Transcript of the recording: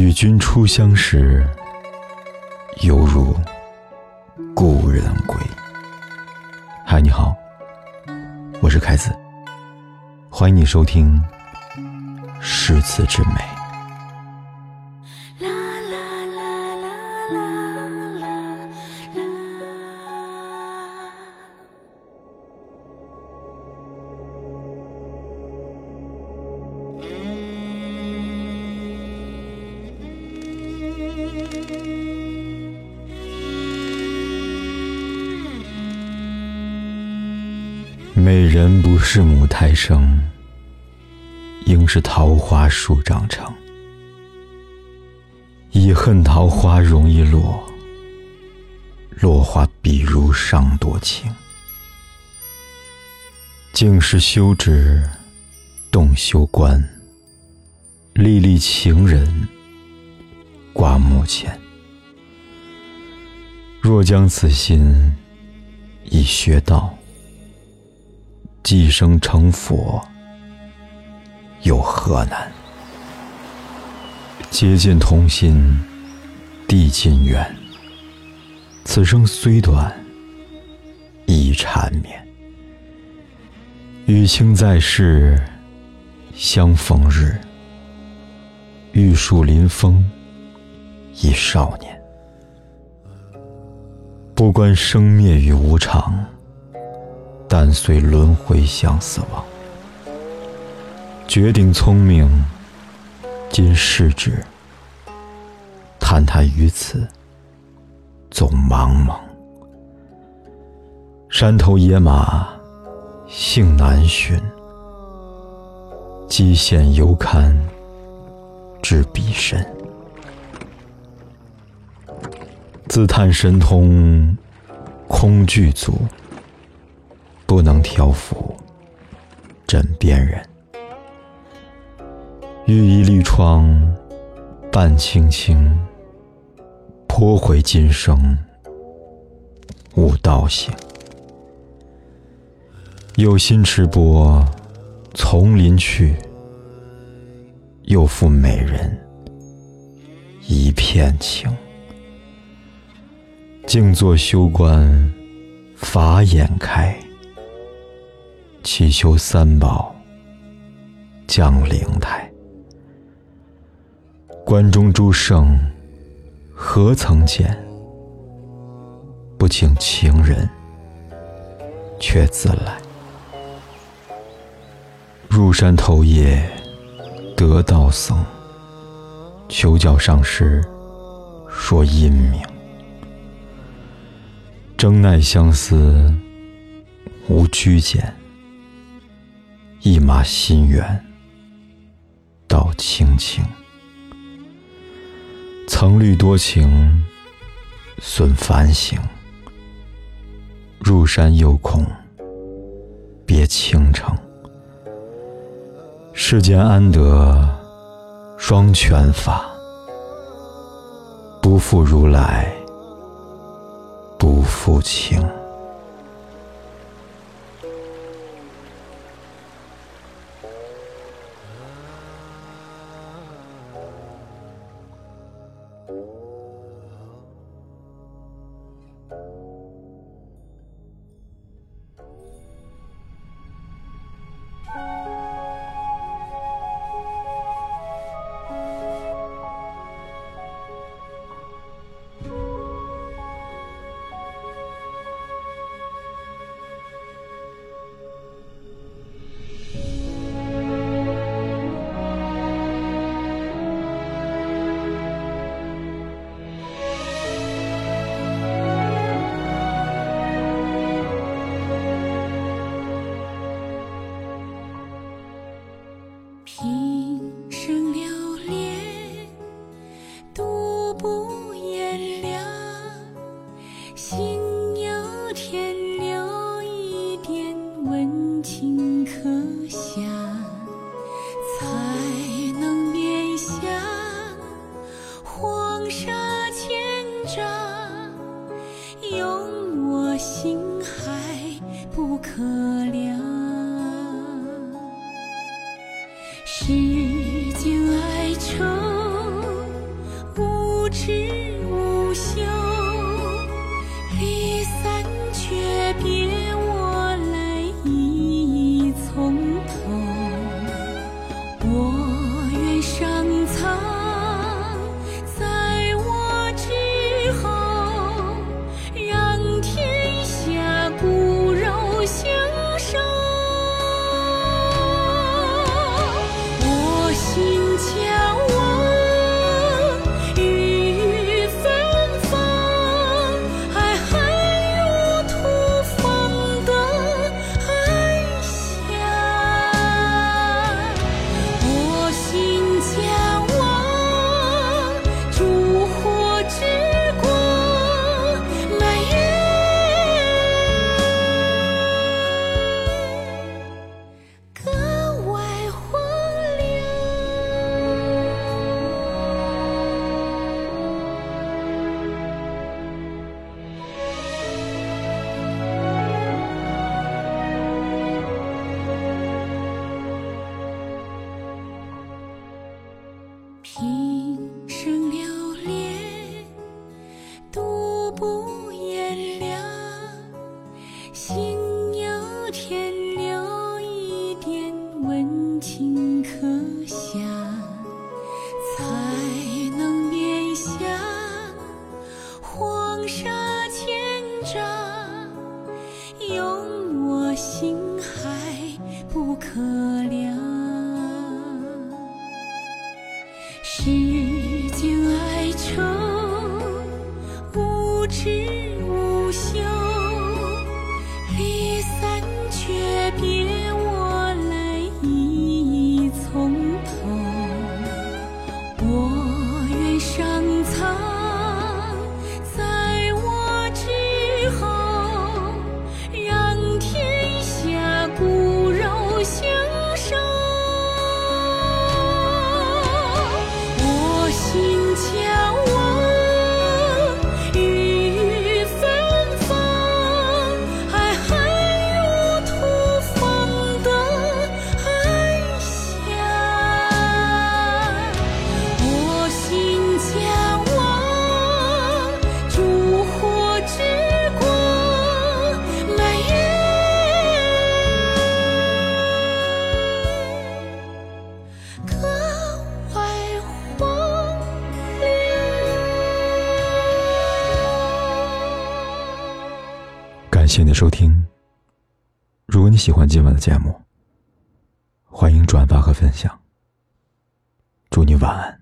与君初相识，犹如故人归。嗨，你好，我是凯子，欢迎你收听《诗词之美》。啦啦啦啦啦美人不是母胎生，应是桃花树长成。已恨桃花容易落，落花比如伤多情。竟是休止动休关，历历情人挂目前。若将此心以学道。寄生成佛，有何难？结尽同心，地尽缘。此生虽短，亦缠绵。与卿在世，相逢日；玉树临风，一少年。不关生灭与无常。但随轮回相死亡，绝顶聪明，今世之，叹他于此，总茫茫。山头野马，性难驯，机险犹堪知彼身。自叹神通，空具足。不能挑夫枕边人，玉衣绿窗伴青青，颇悔今生悟道行。有心持钵丛林去，又负美人一片情。静坐修观，法眼开。祈求三宝降灵台，关中诸圣何曾见？不请情人却自来。入山头夜得道僧，求教上师说阴明。争奈相思无拘简。一马心远，道青青。曾虑多情损繁行，入山又恐别倾城。世间安得双全法？不负如来，不负卿。章涌我心海不可量世间哀愁无止无休谢谢收听。如果你喜欢今晚的节目欢迎转发和分享。祝你晚安。